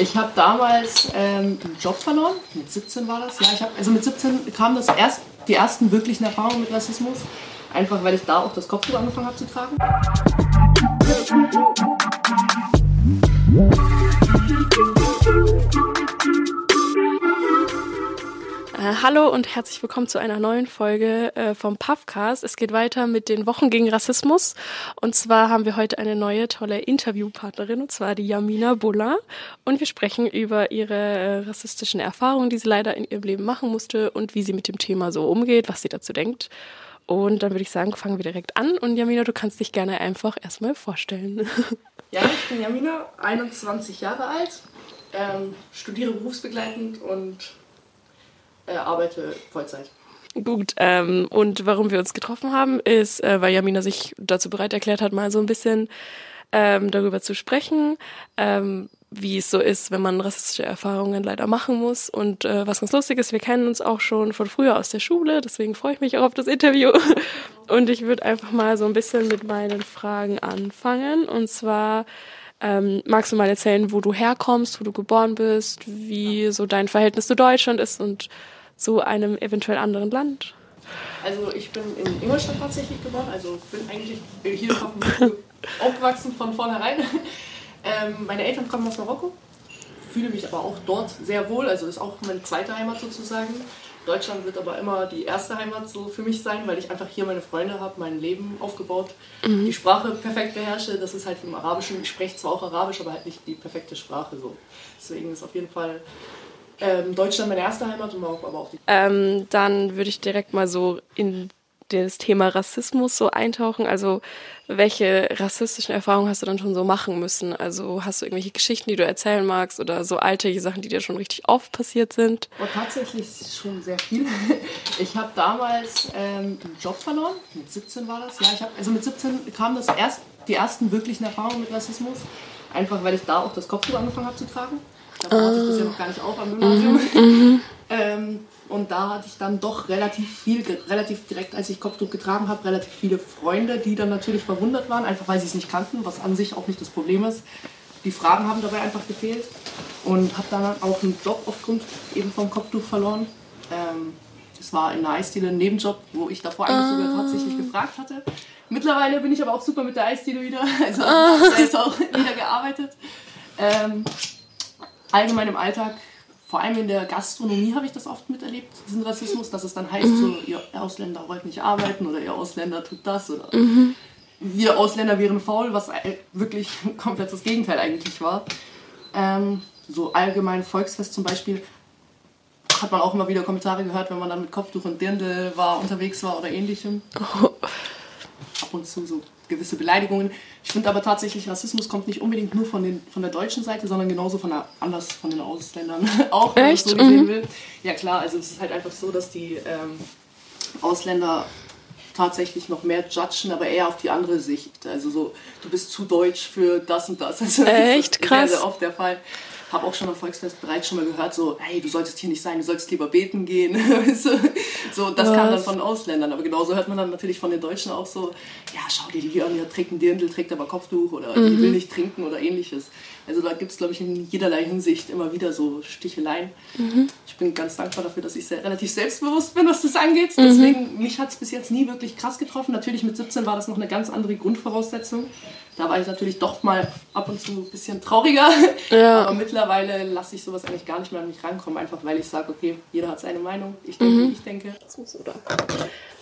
Ich habe damals ähm, einen Job verloren. Mit 17 war das. Ja, ich hab, also mit 17 kam das erst die ersten wirklichen Erfahrungen mit Rassismus. Einfach weil ich da auch das Kopftuch angefangen habe zu tragen. Äh, hallo und herzlich willkommen zu einer neuen Folge äh, vom Puffcast. Es geht weiter mit den Wochen gegen Rassismus. Und zwar haben wir heute eine neue tolle Interviewpartnerin, und zwar die Jamina Bola. Und wir sprechen über ihre äh, rassistischen Erfahrungen, die sie leider in ihrem Leben machen musste und wie sie mit dem Thema so umgeht, was sie dazu denkt. Und dann würde ich sagen, fangen wir direkt an. Und Jamina, du kannst dich gerne einfach erstmal vorstellen. Ja, ich bin Jamina, 21 Jahre alt, ähm, studiere berufsbegleitend und äh, arbeite Vollzeit. Gut, ähm, und warum wir uns getroffen haben, ist, äh, weil Jamina sich dazu bereit erklärt hat, mal so ein bisschen ähm, darüber zu sprechen, ähm, wie es so ist, wenn man rassistische Erfahrungen leider machen muss. Und äh, was ganz lustig ist, wir kennen uns auch schon von früher aus der Schule, deswegen freue ich mich auch auf das Interview. Und ich würde einfach mal so ein bisschen mit meinen Fragen anfangen. Und zwar, ähm, magst du mal erzählen, wo du herkommst, wo du geboren bist, wie so dein Verhältnis zu Deutschland ist und zu einem eventuell anderen Land? Also ich bin in Ingolstadt tatsächlich geboren, also bin eigentlich hier aufgewachsen von vornherein. Ähm, meine Eltern kommen aus Marokko, fühle mich aber auch dort sehr wohl, also ist auch meine zweite Heimat sozusagen. Deutschland wird aber immer die erste Heimat so für mich sein, weil ich einfach hier meine Freunde habe, mein Leben aufgebaut, mhm. die Sprache perfekt beherrsche. Das ist halt im Arabischen, ich spreche zwar auch Arabisch, aber halt nicht die perfekte Sprache so. Deswegen ist auf jeden Fall ähm, Deutschland meine erste Heimat und Marokko aber auch die. Ähm, dann würde ich direkt mal so in das Thema Rassismus so eintauchen. Also welche rassistischen Erfahrungen hast du dann schon so machen müssen? Also hast du irgendwelche Geschichten, die du erzählen magst oder so alltägliche Sachen, die dir schon richtig oft passiert sind? Oh, tatsächlich schon sehr viel. Ich habe damals ähm, einen Job verloren. Mit 17 war das. Ja, ich hab, also mit 17 kamen das erst die ersten wirklichen Erfahrungen mit Rassismus. Einfach weil ich da auch das Kopftuch angefangen habe zu tragen. Da hatte ich das ja noch gar nicht auf am Gymnasium. Mhm, mhm. ähm, und da hatte ich dann doch relativ viel, relativ direkt, als ich Kopftuch getragen habe, relativ viele Freunde, die dann natürlich verwundert waren, einfach weil sie es nicht kannten, was an sich auch nicht das Problem ist. Die Fragen haben dabei einfach gefehlt und habe dann auch einen Job aufgrund eben vom Kopftuch verloren. Ähm, das war in einer Eisdiele ein Nebenjob, wo ich davor eigentlich sogar tatsächlich gefragt hatte. Mittlerweile bin ich aber auch super mit der Eisdiele wieder, also habe jetzt auch wieder gearbeitet. Ähm, allgemein im Alltag vor allem in der Gastronomie habe ich das oft miterlebt, diesen Rassismus, dass es dann heißt, mhm. so, ihr Ausländer wollt nicht arbeiten oder ihr Ausländer tut das oder mhm. wir Ausländer wären faul, was wirklich komplett das Gegenteil eigentlich war. Ähm, so allgemein Volksfest zum Beispiel hat man auch immer wieder Kommentare gehört, wenn man dann mit Kopftuch und Dirndl war, unterwegs war oder ähnlichem. Oh. Ab und zu so gewisse Beleidigungen. Ich finde aber tatsächlich, Rassismus kommt nicht unbedingt nur von, den, von der deutschen Seite, sondern genauso von der, anders von den Ausländern auch, wenn man so gesehen mhm. will. Ja klar, also es ist halt einfach so, dass die ähm, Ausländer tatsächlich noch mehr judgen, aber eher auf die andere Sicht. Also so, du bist zu deutsch für das und das. Also Echt das krass. Sehr, sehr oft der Fall habe auch schon am Volksfest bereits schon mal gehört, so, hey, du solltest hier nicht sein, du solltest lieber beten gehen. so, das Was? kam dann von Ausländern. Aber genauso hört man dann natürlich von den Deutschen auch so, ja, schau dir die an, die trägt ein Dirndl, trägt aber Kopftuch oder mhm. die will nicht trinken oder ähnliches. Also da gibt es, glaube ich, in jederlei Hinsicht immer wieder so Sticheleien. Mhm. Ich bin ganz dankbar dafür, dass ich sehr, relativ selbstbewusst bin, was das angeht. Mhm. Deswegen, mich hat es bis jetzt nie wirklich krass getroffen. Natürlich mit 17 war das noch eine ganz andere Grundvoraussetzung. Da war ich natürlich doch mal ab und zu ein bisschen trauriger. Ja. Aber mittlerweile lasse ich sowas eigentlich gar nicht mehr an mich rankommen, einfach weil ich sage, okay, jeder hat seine Meinung. Ich denke, mhm. ich denke. Das muss so da.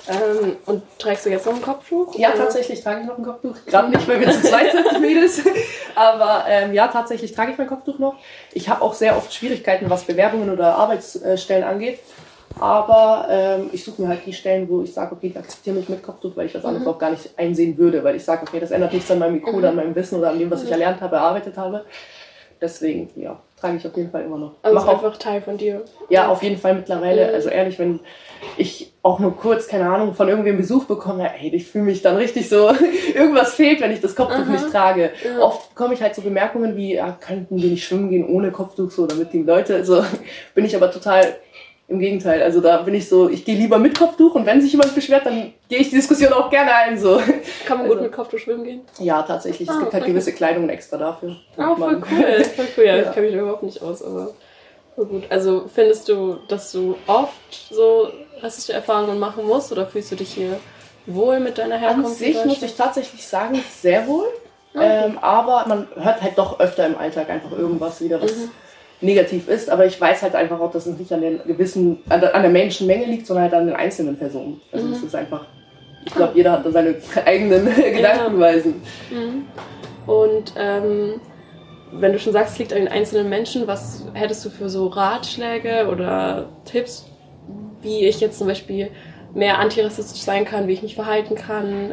Ähm, und trägst du jetzt noch ein Kopftuch? Ja, oder? tatsächlich trage ich noch ein Kopftuch. Gerade nicht, weil wir zu zweit sind, Mädels. Aber ähm, ja, tatsächlich trage ich mein Kopftuch noch. Ich habe auch sehr oft Schwierigkeiten, was Bewerbungen oder Arbeitsstellen angeht. Aber ähm, ich suche mir halt die Stellen, wo ich sage, okay, ich akzeptiere mich mit Kopftuch, weil ich das mhm. alles auch gar nicht einsehen würde. Weil ich sage, okay, das ändert nichts an meinem IQ mhm. oder an meinem Wissen oder an dem, was ich mhm. erlernt habe, erarbeitet habe. Deswegen, ja, trage ich auf jeden Fall immer noch. Also Mach einfach Teil von dir. Ja, auf jeden Fall mittlerweile. Mhm. Also ehrlich, wenn ich auch nur kurz, keine Ahnung, von irgendwem Besuch bekomme, ey, ich fühle mich dann richtig so, irgendwas fehlt, wenn ich das Kopftuch Aha. nicht trage. Ja. Oft bekomme ich halt so Bemerkungen wie, ja, könnten wir nicht schwimmen gehen ohne Kopftuch, so, damit die Leute, so, bin ich aber total Im Gegenteil, also da bin ich so, ich gehe lieber mit Kopftuch und wenn sich jemand beschwert, dann gehe ich die Diskussion auch gerne ein. So. Kann man Also- gut mit Kopftuch schwimmen gehen? Ja, tatsächlich. Es Ah, gibt halt okay. gewisse Kleidung extra dafür. Ah, voll Man- cool. Voll cool, ja, Ja. ich kenne mich überhaupt nicht aus, aber voll gut. Also findest du, dass du oft so rassistische Erfahrungen machen musst oder fühlst du dich hier wohl mit deiner An Herkunft? in sich muss ich tatsächlich sagen, sehr wohl. Okay. Ähm, aber man hört halt doch öfter im Alltag einfach irgendwas wieder, was Mhm. Negativ ist. Aber ich weiß halt einfach auch, dass es nicht an den gewissen, an der, an der Menschenmenge liegt, sondern halt an den einzelnen Personen. Also Mhm. es ist einfach, ich glaube, jeder hat da seine eigenen Gedankenweisen. Mhm. Und ähm, wenn du schon sagst, es liegt an den einzelnen Menschen, was hättest du für so Ratschläge oder Tipps, wie ich jetzt zum Beispiel mehr antirassistisch sein kann, wie ich mich verhalten kann?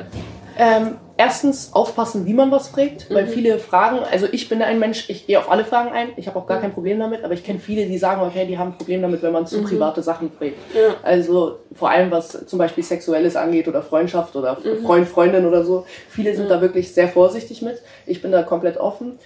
Ähm, erstens aufpassen, wie man was fragt, weil Mhm. viele Fragen, also ich bin ein Mensch, ich gehe auf alle Fragen ein, ich habe auch gar Mhm. kein Problem damit, aber ich kenne viele, die sagen, okay, die haben ein Problem damit, wenn man zu Mhm. private Sachen fragt. Ja. Also vor allem was zum Beispiel Sexuelles angeht oder Freundschaft oder Mhm. Freund, Freundin oder so. Viele sind Mhm. da wirklich sehr vorsichtig mit. Ich bin da komplett offen.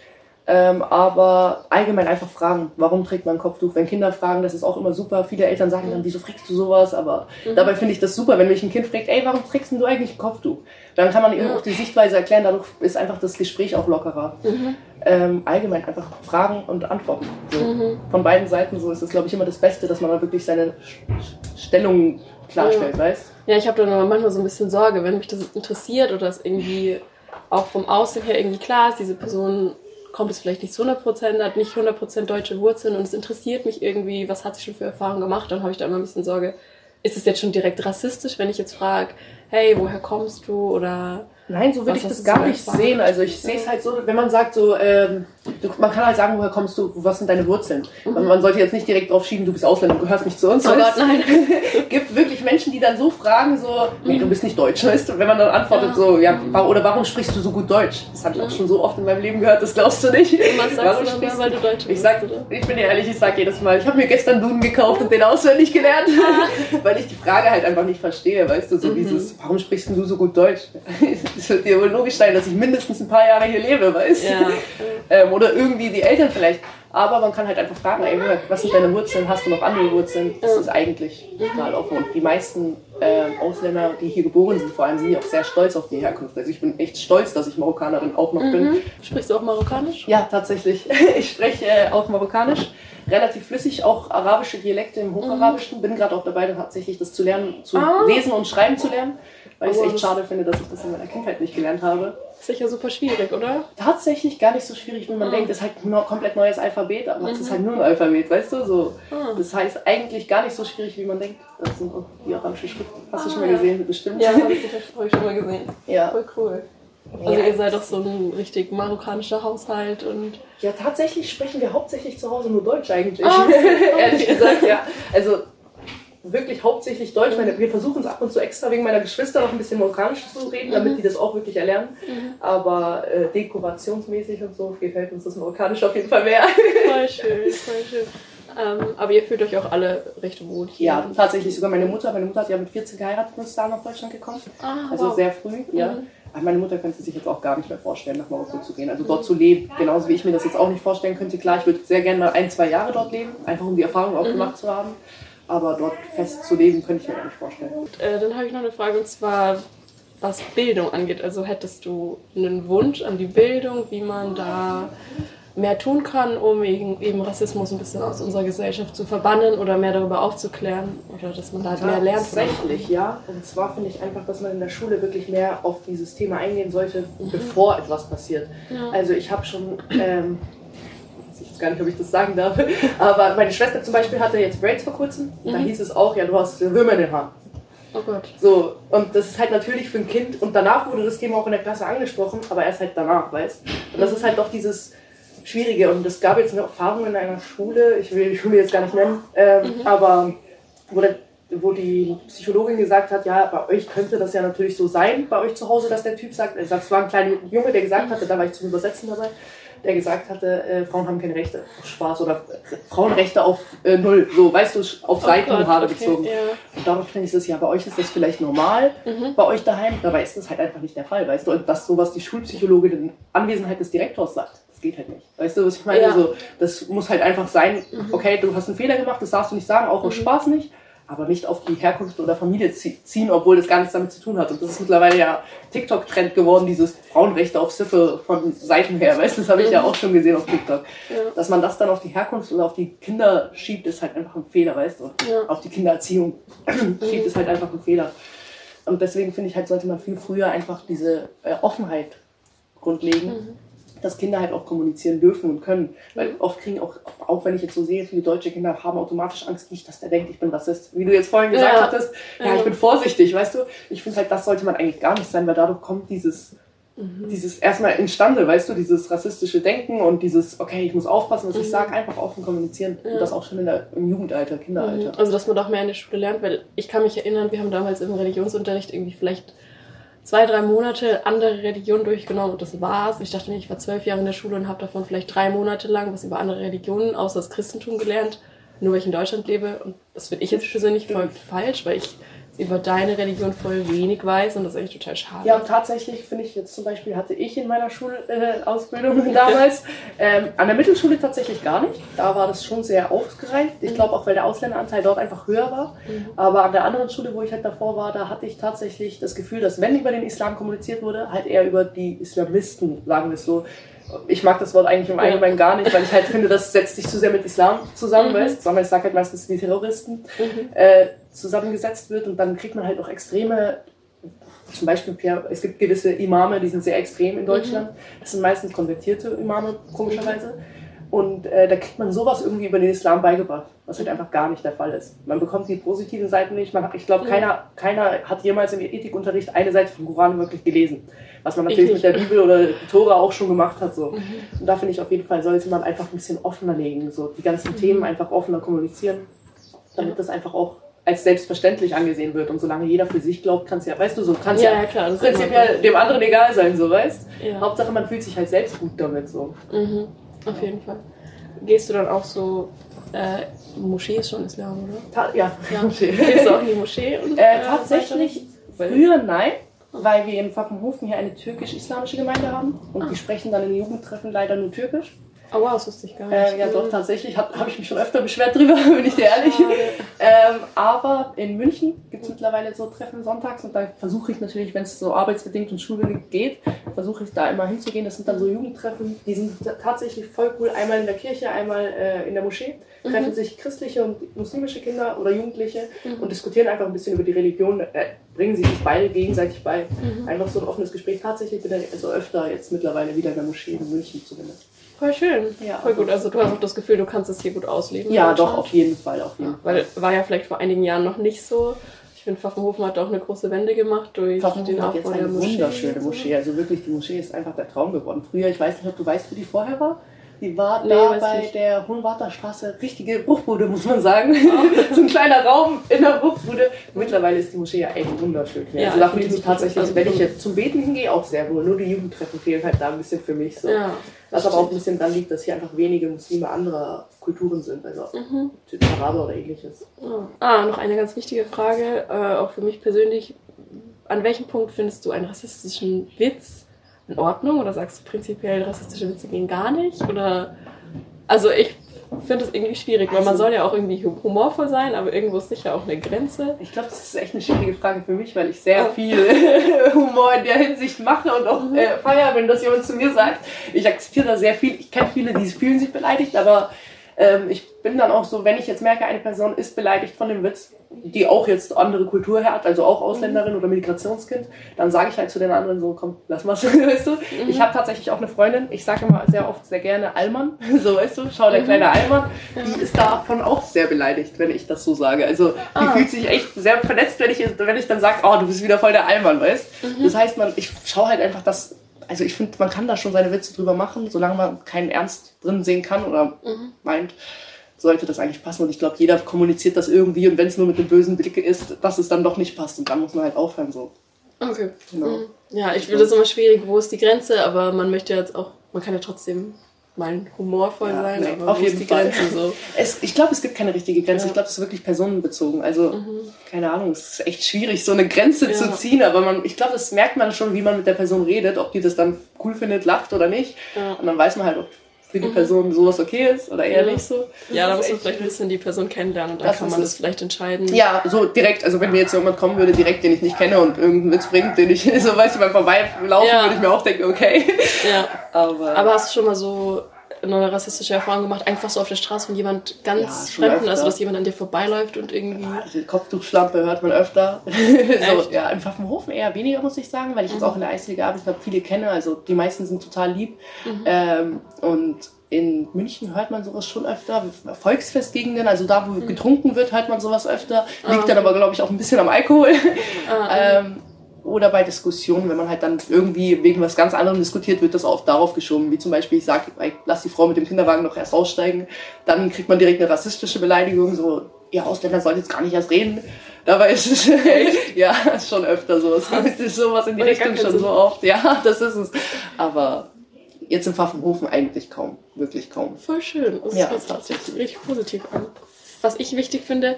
Ähm, aber allgemein einfach fragen, warum trägt man ein Kopftuch? Wenn Kinder fragen, das ist auch immer super. Viele Eltern sagen dann, wieso trägst du sowas? Aber Mhm. dabei finde ich das super, wenn mich ein Kind fragt, ey, warum trägst du eigentlich ein Kopftuch? Dann kann man ihm Ja. auch die Sichtweise erklären, dadurch ist einfach das Gespräch auch lockerer. Mhm. Ähm, allgemein einfach Fragen und Antworten. So Mhm. von beiden Seiten so ist es, glaube ich, immer das Beste, dass man da wirklich seine Stellung klarstellt, weißt Ja, ich habe dann aber manchmal so ein bisschen Sorge, wenn mich das interessiert oder es irgendwie auch vom Aussehen her irgendwie klar ist, diese Person kommt es vielleicht nicht zu 100%, hat nicht 100% deutsche Wurzeln und es interessiert mich irgendwie, was hat sie schon für Erfahrungen gemacht, dann habe ich da immer ein bisschen Sorge, ist es jetzt schon direkt rassistisch, wenn ich jetzt frage, hey, woher kommst du? Oder Nein, so würde ich das gar nicht sehen. Also ich sehe es halt so, wenn man sagt so, ähm, du, man kann halt sagen, woher kommst du, was sind deine Wurzeln? Mhm. Man sollte jetzt nicht direkt drauf schieben, du bist Ausländer, du gehörst nicht zu uns. Oh? Gott, nein. gibt wirklich Menschen, die dann so fragen, so, nee, du bist nicht Deutsch, weißt du? Wenn man dann antwortet Ja. so, ja, oder warum sprichst du so gut Deutsch? Das habe ich auch schon so oft in meinem Leben gehört, das glaubst du nicht. Was sagst Warum du sprichst mal, weil du Deutsch ich bist, sag, oder? ich bin dir ehrlich, ich sag jedes Mal, ich habe mir gestern Duden gekauft und den auswendig gelernt, weil ich die Frage halt einfach nicht verstehe, weißt du, so Mhm. dieses, warum sprichst du so gut Deutsch? Es wird dir wohl logisch sein, dass ich mindestens ein paar Jahre hier lebe, weißt du? Ja. Ähm, oder irgendwie die Eltern vielleicht. Aber man kann halt einfach fragen, ey, was sind deine Wurzeln? Hast du noch andere Wurzeln? Das ist eigentlich total offen. Und die meisten ähm, Ausländer, die hier geboren sind, vor allem, sind ja auch sehr stolz auf die Herkunft. Also ich bin echt stolz, dass ich Marokkanerin auch noch bin. Mhm. Sprichst du auch Marokkanisch? Ja, tatsächlich. Ich spreche äh, auch Marokkanisch, relativ flüssig, auch arabische Dialekte im Hocharabischen. Bin gerade auch dabei, tatsächlich das zu lernen, zu Ah. lesen und schreiben zu lernen, weil ich es echt schade finde, dass ich das in meiner Kindheit nicht gelernt habe. Sicher super schwierig, oder? Tatsächlich gar nicht so schwierig, wie man Ah. denkt. Es ist halt ein komplett neues Alphabet, aber es Mhm. ist halt nur ein Alphabet, weißt du? So. Ah. Das heißt eigentlich gar nicht so schwierig, wie man denkt. Das sind auch die arabischen Schriften. Hast du schon Ah, mal ja. gesehen, bestimmt? Ja, habe ich sicher hab ich schon mal gesehen. ja. Voll cool. Also Ja. ihr seid doch so ein richtig marokkanischer Haushalt und Ja, tatsächlich sprechen wir hauptsächlich zu Hause nur Deutsch eigentlich. Ah, Ehrlich gesagt, ja. Also wirklich hauptsächlich Deutsch. Meine, wir versuchen es ab und zu extra wegen meiner Geschwister noch ein bisschen Marokkanisch zu reden, damit Mhm. die das auch wirklich erlernen. Aber äh, dekorationsmäßig und so gefällt uns das Marokkanisch auf jeden Fall mehr. voll schön, voll schön. Ähm, aber ihr fühlt euch auch alle recht wohl hier. Ja, tatsächlich sogar meine Mutter. Meine Mutter hat ja mit 14 geheiratet und ist da nach Deutschland gekommen. Ah, Also wow. sehr früh, ja. Mhm. Aber meine Mutter könnte sich jetzt auch gar nicht mehr vorstellen, nach Marokko zu gehen. Also dort zu leben, genauso wie ich mir das jetzt auch nicht vorstellen könnte. Klar, ich würde sehr gerne mal ein, zwei Jahre dort leben, einfach um die Erfahrung auch Mhm. gemacht zu haben. Aber dort fest zu leben, könnte ich mir gar nicht vorstellen. Äh, dann habe ich noch eine Frage und zwar, was Bildung angeht. Also hättest du einen Wunsch an die Bildung, wie man da mehr tun kann, um eben Rassismus ein bisschen aus unserer Gesellschaft zu verbannen oder mehr darüber aufzuklären oder dass man da halt mehr lernt. Tatsächlich, ja. Und zwar finde ich einfach, dass man in der Schule wirklich mehr auf dieses Thema eingehen sollte, Mhm. bevor etwas passiert. Ja. Also ich habe schon, ähm, weiß gar nicht, ob ich das sagen darf, aber meine Schwester zum Beispiel hatte jetzt Braids vor kurzem. Und Da Mhm. hieß es auch, ja, du hast Würmer in den Haaren. Oh Gott. So, und das ist halt natürlich für ein Kind, und danach wurde das Thema auch in der Klasse angesprochen, aber erst halt danach, weißt Und das ist halt doch dieses Schwierige. Und es gab jetzt eine Erfahrung in einer Schule, ich will die Schule jetzt gar nicht nennen, ähm, aber wo, der, wo die Psychologin gesagt hat, ja, bei euch könnte das ja natürlich so sein, bei euch zu Hause, dass der Typ sagt, also das war ein kleiner Junge, der gesagt hatte, da war ich zum Übersetzen dabei, der gesagt hatte, äh, Frauen haben keine Rechte auf Spaß oder äh, Frauenrechte auf äh, Null, so, weißt du, auf Oh Seitenhaare Gott, okay, bezogen. Ja. Und darauf finde ich das, ja, bei euch ist das vielleicht normal, Mhm. bei euch daheim, dabei ist das halt einfach nicht der Fall, weißt du, und dass sowas die Schulpsychologin in Anwesenheit des Direktors sagt. Das geht halt nicht. Weißt du, was ich meine? Ja. So, das muss halt einfach sein, okay, du hast einen Fehler gemacht, das darfst du nicht sagen, auch aus Spaß nicht, aber nicht auf die Herkunft oder Familie zie- ziehen, obwohl das gar nichts damit zu tun hat. Und das ist mittlerweile ja TikTok-Trend geworden, dieses Frauenrechte auf Siffe von Seiten her. Weißt du, das habe ich ja auch schon gesehen auf TikTok. Ja. Dass man das dann auf die Herkunft oder auf die Kinder schiebt, ist halt einfach ein Fehler, weißt du? Ja. Auf die Kindererziehung schiebt, ist halt einfach ein Fehler. Und deswegen finde ich halt, sollte man viel früher einfach diese äh, Offenheit grundlegen, dass Kinder halt auch kommunizieren dürfen und können. Weil oft kriegen auch, auch wenn ich jetzt so sehe, viele deutsche Kinder haben automatisch Angst, nicht, dass der denkt, ich bin Rassist. Wie du jetzt vorhin gesagt Ja. hattest, ja, Ja. ich bin vorsichtig, weißt du? Ich finde halt, das sollte man eigentlich gar nicht sein, weil dadurch kommt dieses, Mhm. dieses erstmal instande, weißt du, dieses rassistische Denken und dieses, okay, ich muss aufpassen, was ich sage, einfach offen kommunizieren. Und das auch schon in der, im Jugendalter, Kinderalter. Also, dass man doch mehr in der Schule lernt, weil ich kann mich erinnern, wir haben damals im Religionsunterricht irgendwie vielleicht zwei, drei Monate andere Religionen durchgenommen und das war's. Ich dachte mir, ich war zwölf Jahre in der Schule und habe davon vielleicht drei Monate lang was über andere Religionen, außer das Christentum gelernt, nur weil ich in Deutschland lebe. Und das finde ich jetzt persönlich voll falsch, weil ich über deine Religion voll wenig weiß und das ist eigentlich total schade. Ja, und tatsächlich finde ich jetzt zum Beispiel, hatte ich in meiner Schulausbildung damals, ähm, an der Mittelschule tatsächlich gar nicht. Da war das schon sehr ausgereift. Ich glaube auch, weil der Ausländeranteil dort einfach höher war. Aber an der anderen Schule, wo ich halt davor war, da hatte ich tatsächlich das Gefühl, dass wenn über den Islam kommuniziert wurde, halt eher über die Islamisten, sagen wir es so. Ich mag das Wort eigentlich im Allgemeinen gar nicht, weil ich halt finde, das setzt sich zu sehr mit Islam zusammen, weißt? Sondern ich sage halt meistens die Terroristen äh, zusammengesetzt wird und dann kriegt man halt auch extreme zum Beispiel, es gibt gewisse Imame, die sind sehr extrem in Deutschland. Das sind meistens konvertierte Imame, komischerweise. Und äh, da kriegt man sowas irgendwie über den Islam beigebracht, was halt einfach gar nicht der Fall ist. Man bekommt die positiven Seiten nicht. Man, ich glaube, keiner, keiner hat jemals im Ethikunterricht eine Seite vom Koran wirklich gelesen. Was man natürlich Ich mit der Bibel oder Tora auch schon gemacht hat. So. Und da finde ich auf jeden Fall, sollte man einfach ein bisschen offener legen. So. Die ganzen Themen einfach offener kommunizieren, damit das einfach auch als selbstverständlich angesehen wird. Und solange jeder für sich glaubt, kann es ja, weißt du, so kann es Ja, ja, ja, klar, prinzipiell dem anderen egal sein, so weißt. Ja. Hauptsache man fühlt sich halt selbst gut damit so. Mhm, auf jeden Fall. Gehst du dann auch so, äh, Moschee ist schon Islam, oder? Ta ja, Ja. okay. Gehst du auch in die Moschee? Und, Äh, tatsächlich Weil- früher nein, weil wir in Pfaffenhofen hier eine türkisch-islamische Gemeinde haben und Ah. die sprechen dann in den Jugendtreffen leider nur türkisch. Oh wow, das wusste ich gar nicht. Äh, ja doch, tatsächlich habe hab ich mich schon öfter beschwert drüber, bin ich dir ehrlich. Ähm, aber in München gibt es mittlerweile so Treffen sonntags und da versuche ich natürlich, wenn es so arbeitsbedingt und schulbedingt geht, versuche ich da immer hinzugehen. Das sind dann so Jugendtreffen, die sind ta- tatsächlich voll cool. Einmal in der Kirche, einmal äh, in der Moschee. Treffen sich christliche und muslimische Kinder oder Jugendliche und diskutieren einfach ein bisschen über die Religion, äh, bringen sich beide gegenseitig bei. Einfach so ein offenes Gespräch. Tatsächlich bin ich also öfter jetzt mittlerweile wieder in der Moschee in München zumindest. Voll schön. Ja. Voll gut. Also du hast auch das Gefühl, du kannst es hier gut ausleben. Ja, doch, auf jeden Fall, auf jeden Fall. Weil war ja vielleicht vor einigen Jahren noch nicht so. Ich finde, Pfaffenhofen hat auch eine große Wende gemacht durch den hat jetzt Aufbau der eine Moschee. wunderschöne Moschee. Also wirklich, die Moschee ist einfach der Traum geworden. Früher, ich weiß nicht, ob du weißt, wo die vorher war. Die war Nee, da bei nicht. der Hohenwarter Straße, richtige Bruchbude, muss man sagen. so ein kleiner Raum in der Bruchbude. Mittlerweile ist die Moschee ja echt wunderschön. Ja, also da fühle ich mich tatsächlich, also wenn ich jetzt zum Beten hingehe, auch sehr wohl. Nur die Jugendtreffen fehlen halt da ein bisschen für mich. So. Ja, Was aber auch ein bisschen daran liegt, dass hier einfach wenige Muslime anderer Kulturen sind. Also Mhm. Araber oder ähnliches. Ja. Ah, noch eine ganz wichtige Frage, äh, auch für mich persönlich. An welchem Punkt findest du einen rassistischen Witz in Ordnung? Oder sagst du prinzipiell, rassistische Witze gehen gar nicht? Oder also ich finde es irgendwie schwierig, weil man Also- soll ja auch irgendwie hu- humorvoll sein, aber irgendwo ist sicher auch eine Grenze. Ich glaube, das ist echt eine schwierige Frage für mich, weil ich sehr viel Humor in der Hinsicht mache und auch äh, feier, wenn das jemand zu mir sagt. Ich akzeptiere da sehr viel. Ich kenne viele, die fühlen sich beleidigt, aber ähm, ich bin dann auch so, wenn ich jetzt merke, eine Person ist beleidigt von dem Witz, die auch jetzt andere Kultur hat, also auch Ausländerin oder Migrationskind, dann sage ich halt zu den anderen so, komm, lass mal, weißt du. Ich habe tatsächlich auch eine Freundin, ich sage immer sehr oft sehr gerne Allmann, so weißt du, schau der kleine Allmann, die ist davon auch sehr beleidigt, wenn ich das so sage. Also die Ah. fühlt sich echt sehr verletzt, wenn ich, wenn ich dann sage, oh, du bist wieder voll der Allmann, weißt? Das heißt, man, ich schaue halt einfach, dass, also ich finde, man kann da schon seine Witze drüber machen, solange man keinen Ernst drin sehen kann oder meint, sollte das eigentlich passen. Und ich glaube, jeder kommuniziert das irgendwie und wenn es nur mit einem bösen Blick ist, dass es dann doch nicht passt. Und dann muss man halt aufhören so. Okay. Genau. Ja, ich finde das immer schwierig, wo ist die Grenze, aber man möchte jetzt auch, man kann ja trotzdem mal humorvoll Ja, sein, nee, aber auf jeden die Fall. Grenze so? Es, ich glaube, es gibt keine richtige Grenze. Ja. Ich glaube, es ist wirklich personenbezogen. Also, Mhm. keine Ahnung, es ist echt schwierig, so eine Grenze Ja. zu ziehen. Aber man, ich glaube, das merkt man schon, wie man mit der Person redet, ob die das dann cool findet, lacht oder nicht. Und dann weiß man halt, ob für die Person sowas okay ist oder eher Mhm. Ja. nicht so. Ja, da Das muss man vielleicht ein bisschen die Person kennenlernen und dann Das kann man das vielleicht entscheiden. Ja, so direkt, also wenn mir jetzt jemand kommen würde, direkt, den ich nicht kenne und irgendeinen Witz bringt, den ich so, weißt du, beim Vorbeilaufen Ja. würde ich mir auch denken, okay. ja. Aber, Aber hast du schon mal so eine rassistische Erfahrung gemacht, einfach so auf der Straße von jemand Ja, ganz schon Fremden, öfter. also dass jemand an dir vorbeiläuft und irgendwie. die Kopftuchschlampe hört man öfter. so, ja, im Pfaffenhofen eher weniger, muss ich sagen, weil ich jetzt auch in der Eisliga arbeite, habe viele kenne, also die meisten sind total lieb. Ähm, und in München hört man sowas schon öfter. Volksfestgegenden, also da, wo getrunken wird, hört man sowas öfter. Liegt dann aber, glaube ich, auch ein bisschen am Alkohol. ähm, oder bei Diskussionen, wenn man halt dann irgendwie wegen was ganz anderem diskutiert, wird das oft darauf geschoben. Wie zum Beispiel, ich sage, lass die Frau mit dem Kinderwagen noch erst aussteigen. Dann kriegt man direkt eine rassistische Beleidigung, so, ihr Ausländer sollt jetzt gar nicht erst reden. Dabei ist es, ja, ist schon öfter so. Es ist sowas in die Richtung schon so oft. Ja, das ist es. Aber jetzt im Pfaffenhofen eigentlich kaum. Wirklich kaum. Voll schön. Das Ja, hört sich richtig positiv an. Was ich wichtig finde,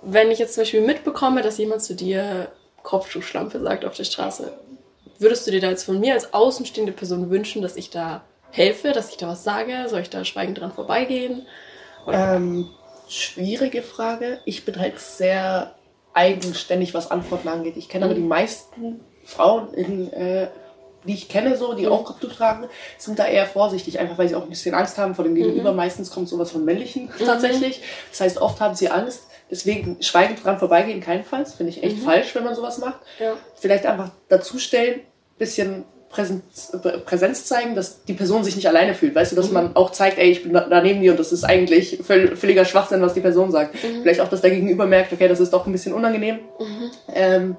wenn ich jetzt zum Beispiel mitbekomme, dass jemand zu dir Kopftuchschlampe sagt auf der Straße, würdest du dir da jetzt von mir als außenstehende Person wünschen, dass ich da helfe, dass ich da was sage? Soll ich da schweigend dran vorbeigehen? Ähm, schwierige Frage. Ich bin halt sehr eigenständig, was Antworten angeht. Ich kenne aber die meisten Frauen, in, äh, die ich kenne, so, die auch Kopftuch tragen, sind da eher vorsichtig, einfach weil sie auch ein bisschen Angst haben vor dem Gegenüber. Meistens kommt sowas von männlichen tatsächlich. Das heißt, oft haben sie Angst. Deswegen schweigend dran vorbeigehen, keinenfalls. Finde ich echt falsch, wenn man sowas macht. Ja. Vielleicht einfach dazustellen, bisschen Präsenz, Prä- Präsenz zeigen, dass die Person sich nicht alleine fühlt. Weißt du, dass man auch zeigt, ey, ich bin da neben dir und das ist eigentlich völ- völliger Schwachsinn, was die Person sagt. Vielleicht auch, dass der Gegenüber merkt, okay, das ist doch ein bisschen unangenehm. Ähm,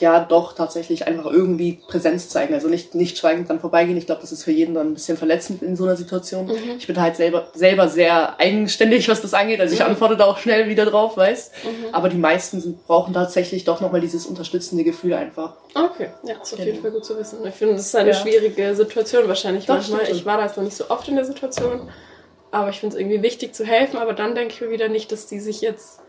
ja, doch tatsächlich einfach irgendwie Präsenz zeigen. Also nicht, nicht schweigend dran vorbeigehen. Ich glaube, das ist für jeden dann ein bisschen verletzend in so einer Situation. Ich bin halt selber, selber sehr eigenständig, was das angeht. Also ich antworte da auch schnell wieder drauf, weißt. Aber die meisten sind, brauchen tatsächlich doch nochmal dieses unterstützende Gefühl einfach. Okay, ja, ist auf jeden Genau. Fall gut zu wissen. Ich finde, das ist eine Ja. schwierige Situation wahrscheinlich Doch, manchmal. stimmt. Ich war da jetzt noch nicht so oft in der Situation, aber ich finde es irgendwie wichtig zu helfen, aber dann denke ich mir wieder nicht, dass die sich jetzt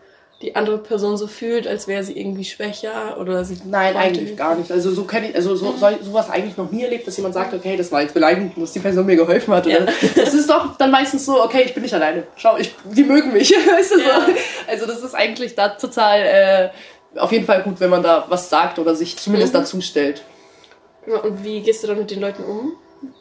die andere Person so fühlt, als wäre sie irgendwie schwächer oder sie Nein, eigentlich gar nicht. Also so kenne ich, also so, so, sowas eigentlich noch nie erlebt, dass jemand sagt, okay, das war jetzt beleidigend, dass die Person mir geholfen hat. Oder Das ist doch dann meistens so, okay, ich bin nicht alleine. Schau, ich, die mögen mich. Weißt du, Ja. so. Also das ist eigentlich da total äh, auf jeden Fall gut, wenn man da was sagt oder sich zumindest Mhm. dazu stellt. Ja, und wie gehst du dann mit den Leuten um,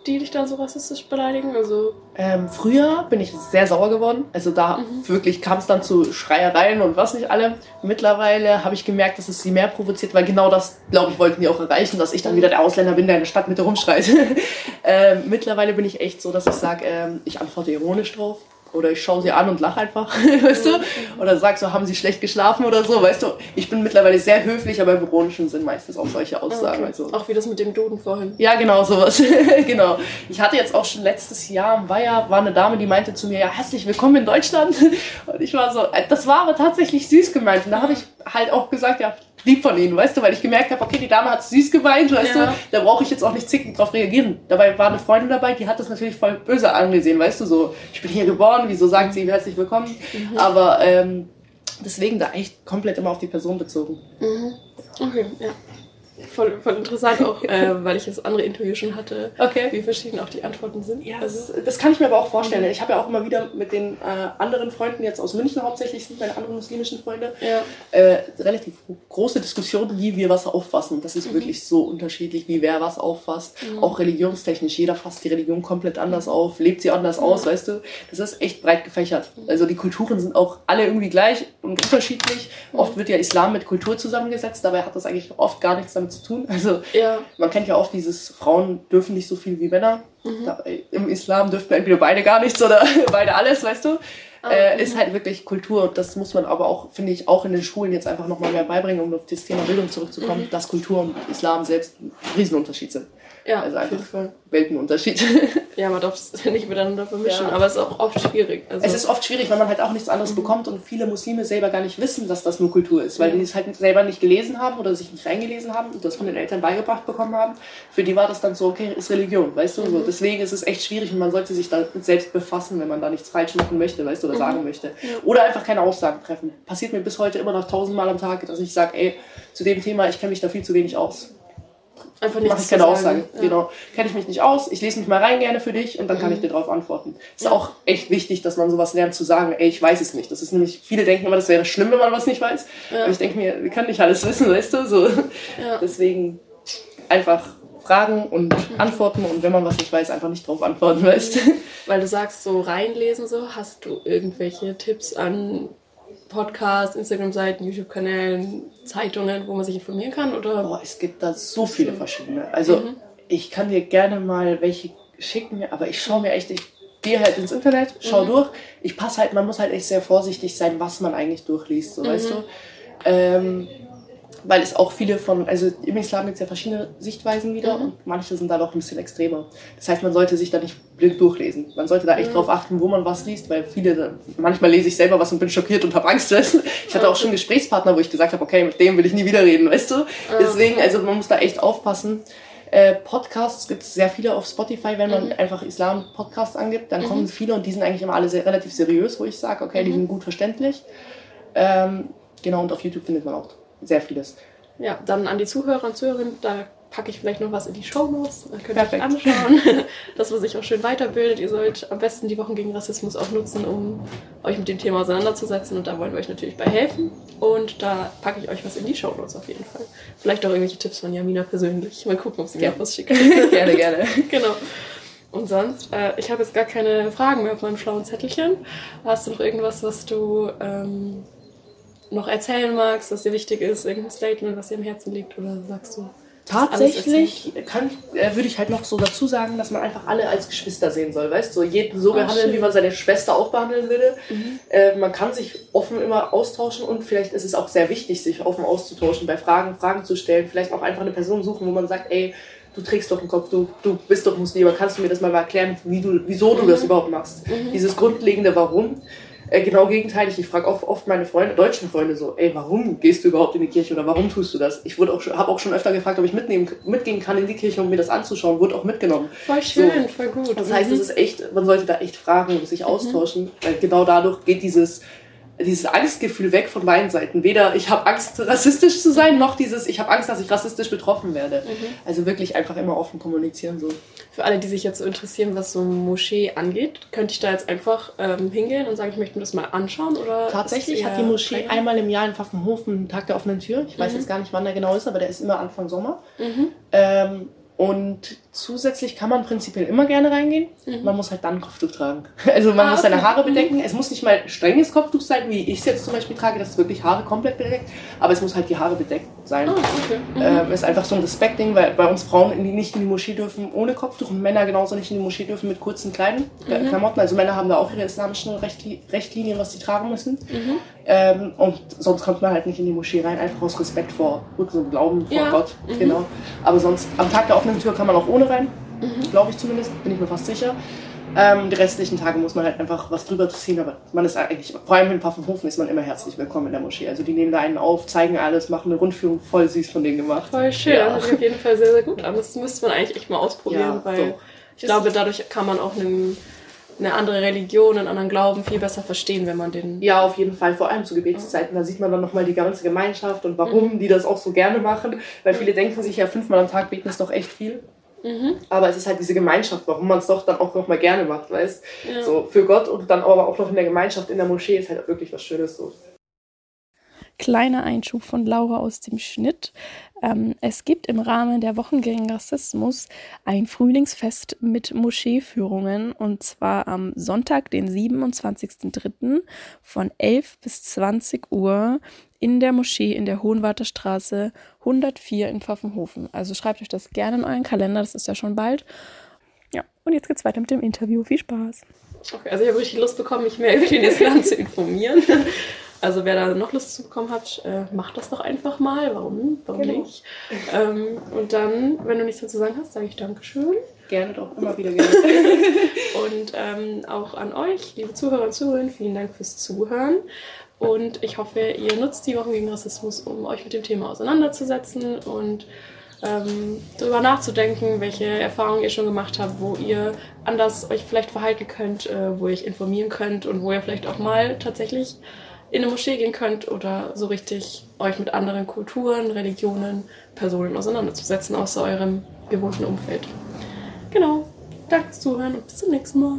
die dich dann so rassistisch beleidigen? Also, Ähm, früher bin ich sehr sauer geworden. Also da wirklich kam es dann zu Schreiereien und was nicht alle. Mittlerweile habe ich gemerkt, dass es sie mehr provoziert, weil genau das, glaube ich, wollten die auch erreichen, dass ich dann wieder der Ausländer bin, der in der Stadtmitte rumschreit. ähm, mittlerweile bin ich echt so, dass ich sage, ähm, ich antworte ironisch drauf. Oder ich schaue sie an und lache einfach, weißt du? Oder sag so, haben sie schlecht geschlafen oder so, weißt du? Ich bin mittlerweile sehr höflich, aber im ironischen sind meistens auch solche Aussagen. okay. Also. auch wie das mit dem Duden vorhin. Ja, genau, sowas. genau. Ich hatte jetzt auch schon letztes Jahr im Weiher, war eine Dame, die meinte zu mir, ja, herzlich willkommen in Deutschland. Und ich war so, äh, das war aber tatsächlich süß gemeint. Und da habe ich halt auch gesagt, ja, lieb von ihnen, weißt du, weil ich gemerkt habe, okay, die Dame hat süß gemeint, weißt Ja. du, da brauche ich jetzt auch nicht zickend drauf reagieren. Dabei war eine Freundin dabei, die hat das natürlich voll böse angesehen, weißt du, so, ich bin hier geboren, wieso sagt sie herzlich willkommen? Aber ähm, deswegen da echt komplett immer auf die Person bezogen. Okay, ja. Voll, voll interessant auch, äh, weil ich das andere Interview schon hatte, Okay. wie verschieden auch die Antworten sind. Ja, also, das, das kann ich mir aber auch vorstellen. Ich habe ja auch immer wieder mit den äh, anderen Freunden, jetzt aus München hauptsächlich sind meine anderen muslimischen Freunde, ja. äh, relativ große Diskussionen, wie wir was auffassen. Das ist wirklich so unterschiedlich, wie wer was auffasst. Auch religionstechnisch. Jeder fasst die Religion komplett anders auf, lebt sie anders aus, weißt du. Das ist echt breit gefächert. Also die Kulturen sind auch alle irgendwie gleich und unterschiedlich. Oft wird ja Islam mit Kultur zusammengesetzt, dabei hat das eigentlich oft gar nichts damit zu tun. Also Ja, man kennt ja oft dieses, Frauen dürfen nicht so viel wie Männer. Da, Im Islam dürften entweder beide gar nichts oder beide alles, weißt du. Äh, ist halt wirklich Kultur. Und das muss man aber auch, finde ich, auch in den Schulen jetzt einfach nochmal mehr beibringen, um auf das Thema Bildung zurückzukommen, dass Kultur und Islam selbst ein Riesenunterschied sind. Ja, also auf jeden Fall. Weltenunterschied. Ja, man darf es nicht miteinander vermischen, ja. aber es ist auch oft schwierig. Also es ist oft schwierig, weil man halt auch nichts anderes mhm. bekommt und viele Muslime selber gar nicht wissen, dass das nur Kultur ist, weil ja. die es halt selber nicht gelesen haben oder sich nicht reingelesen haben und das von den Eltern beigebracht bekommen haben. Für die war das dann so, okay, ist Religion, weißt du? Mhm. So, deswegen ist es echt schwierig und man sollte sich damit selbst befassen, wenn man da nichts falsch machen möchte, weißt du, oder mhm. sagen möchte. Oder einfach keine Aussagen treffen. Passiert mir bis heute immer noch tausendmal am Tag, dass ich sage, ey, zu dem Thema, ich kenne mich da viel zu wenig aus. Einfach nicht. Mache ich keine Aussage. Ja. Genau. Kenne ich mich nicht aus. Ich lese mich mal rein gerne für dich und dann kann mhm. ich dir darauf antworten. Ist ja. auch echt wichtig, dass man sowas lernt zu sagen, ey, ich weiß es nicht. Das ist nämlich, viele denken immer, das wäre schlimm, wenn man was nicht weiß. Ja. Aber ich denke mir, wir können nicht alles wissen, weißt du? So. Deswegen einfach fragen und mhm. antworten und wenn man was nicht weiß, einfach nicht drauf antworten, weißt du? Weil du sagst, so reinlesen so, hast du irgendwelche Tipps an Podcasts, Instagram-Seiten, YouTube-Kanälen, Zeitungen, wo man sich informieren kann? Oder? Boah, es gibt da so viele verschiedene. Also mhm. ich kann dir gerne mal welche schicken, aber ich schaue mir echt, ich gehe halt ins Internet, schau mhm. durch. Ich passe halt, man muss halt echt sehr vorsichtig sein, was man eigentlich durchliest, so mhm. weißt du. Ähm, weil es auch viele von, also im Islam gibt es ja verschiedene Sichtweisen wieder mhm. und manche sind da doch ein bisschen extremer. Das heißt, man sollte sich da nicht blind durchlesen. Man sollte da echt mhm. drauf achten, wo man was liest, weil viele, manchmal lese ich selber was und bin schockiert und habe Angst. Ich hatte auch schon Gesprächspartner, wo ich gesagt habe, okay, mit dem will ich nie wieder reden, weißt du? Deswegen, also man muss da echt aufpassen. Äh, Podcasts gibt es sehr viele auf Spotify, wenn man mhm. einfach Islam-Podcasts angibt, dann mhm. kommen viele und die sind eigentlich immer alle sehr, relativ seriös, wo ich sage, okay, die mhm. sind gut verständlich. Ähm, genau, und auf YouTube findet man auch sehr vieles. Ja, dann an die Zuhörer und Zuhörerinnen, da packe ich vielleicht noch was in die Show Notes. Da könnt ihr euch anschauen, dass man sich auch schön weiterbildet. Ihr sollt am besten die Wochen gegen Rassismus auch nutzen, um euch mit dem Thema auseinanderzusetzen. Und da wollen wir euch natürlich bei helfen. Und da packe ich euch was in die Show Notes auf jeden Fall. Vielleicht auch irgendwelche Tipps von Jamina persönlich. Mal gucken, ob sie mir was schickt. gerne, gerne. genau. Und sonst, äh, ich habe jetzt gar keine Fragen mehr auf meinem schlauen Zettelchen. Hast du noch irgendwas, was du ähm, noch erzählen magst, was dir wichtig ist, irgendein Statement, was dir am Herzen liegt, oder sagst du? Tatsächlich kann, äh, würde ich halt noch so dazu sagen, dass man einfach alle als Geschwister sehen soll, weißt du? So jeden so oh, behandeln, schön. wie man seine Schwester auch behandeln würde. Mhm. Äh, man kann sich offen immer austauschen und vielleicht ist es auch sehr wichtig, sich offen auszutauschen, bei Fragen Fragen zu stellen, vielleicht auch einfach eine Person suchen, wo man sagt, ey, du trägst doch einen Kopf, du, du bist doch Muslim, kannst du mir das mal erklären, wie du, wieso du mhm. das überhaupt machst? Mhm. Dieses grundlegende Warum äh, genau gegenteilig. Ich frage oft, oft meine Freunde, deutschen Freunde so, ey, warum gehst du überhaupt in die Kirche oder warum tust du das? Ich wurde auch habe auch schon öfter gefragt, ob ich mitnehmen, mitgehen kann in die Kirche, um mir das anzuschauen. Wurde auch mitgenommen. Voll schön, so. voll gut. Das heißt, es ist echt, man sollte da echt fragen und sich mhm. austauschen, weil genau dadurch geht dieses dieses Angstgefühl weg von beiden Seiten. Weder ich habe Angst, rassistisch zu sein, noch dieses ich habe Angst, dass ich rassistisch betroffen werde. Mhm. Also wirklich einfach immer offen kommunizieren so. Für alle, die sich jetzt so interessieren, was so Moschee angeht, könnte ich da jetzt einfach ähm, hingehen und sagen, ich möchte mir das mal anschauen? Oder Tatsächlich hat die Moschee kleiner? einmal im Jahr in Pfaffenhofen Tag der offenen Tür. Ich weiß mhm. jetzt gar nicht, wann der genau ist, aber der ist immer Anfang Sommer. Mhm. Ähm, und zusätzlich kann man prinzipiell immer gerne reingehen. Mhm. Man muss halt dann ein Kopftuch tragen. Also man ah, muss seine Haare bedecken. Mhm. Es muss nicht mal strenges Kopftuch sein, wie ich es jetzt zum Beispiel trage, dass wirklich Haare komplett bedeckt. Aber es muss halt die Haare bedeckt sein. Ah, okay. mhm. ähm, ist einfach so ein Respektding, weil bei uns Frauen in die, nicht in die Moschee dürfen ohne Kopftuch und Männer genauso nicht in die Moschee dürfen mit kurzen Kleidern, äh, mhm. Klamotten. Also Männer haben da auch ihre islamischen Rechtli Rechtlinien, was sie tragen müssen. Mhm. Ähm, und sonst kommt man halt nicht in die Moschee rein, einfach aus Respekt vor unserem Glauben vor ja. Gott. Mhm. Genau. Aber sonst am Tag der offenen Tür kann man auch ohne rein mhm. glaube ich zumindest, bin ich mir fast sicher. Ähm, die restlichen Tage muss man halt einfach was drüber ziehen, aber man ist eigentlich, vor allem in Pfaffenhofen ist man immer herzlich willkommen in der Moschee. Also die nehmen da einen auf, zeigen alles, machen eine Rundführung, voll süß von denen gemacht. Voll schön, ja. das sich auf jeden Fall sehr, sehr gut an. Das müsste man eigentlich echt mal ausprobieren, ja, weil so. ich glaube, dadurch kann man auch einen eine andere Religion, einen anderen Glauben viel besser verstehen, wenn man den. Ja, auf jeden Fall, vor allem zu Gebetszeiten. Da sieht man dann nochmal die ganze Gemeinschaft und warum mhm. die das auch so gerne machen. Weil viele denken sich ja, fünfmal am Tag beten ist doch echt viel. Mhm. Aber es ist halt diese Gemeinschaft, warum man es doch dann auch noch mal gerne macht, weißt ja. So für Gott und dann aber auch noch in der Gemeinschaft in der Moschee ist halt wirklich was Schönes so. Kleiner Einschub von Laura aus dem Schnitt. Ähm, es gibt im Rahmen der Wochen gegen Rassismus ein Frühlingsfest mit Moscheeführungen und zwar am Sonntag, den 27.03. von 11 bis 20 Uhr in der Moschee in der Hohenwarter Straße 104 in Pfaffenhofen. Also schreibt euch das gerne in euren Kalender, das ist ja schon bald. Ja, und jetzt geht's weiter mit dem Interview. Viel Spaß. Okay, also ich habe richtig Lust bekommen, mich mehr über den Islam zu informieren. Also wer da noch Lust zu bekommen hat, äh, macht das doch einfach mal. Warum? Warum Genau. nicht? Ähm, und dann, wenn du nichts mehr zu sagen hast, sage ich Dankeschön. Gerne doch, immer wieder gerne. Und ähm, auch an euch, liebe Zuhörer und Zuhörerinnen, vielen Dank fürs Zuhören. Und ich hoffe, ihr nutzt die Wochen gegen Rassismus, um euch mit dem Thema auseinanderzusetzen und ähm, darüber nachzudenken, welche Erfahrungen ihr schon gemacht habt, wo ihr anders euch vielleicht verhalten könnt, äh, wo ihr euch informieren könnt und wo ihr vielleicht auch mal tatsächlich in eine Moschee gehen könnt oder so richtig euch mit anderen Kulturen, Religionen, Personen auseinanderzusetzen, außer eurem gewohnten Umfeld. Genau. Danke fürs Zuhören und bis zum nächsten Mal.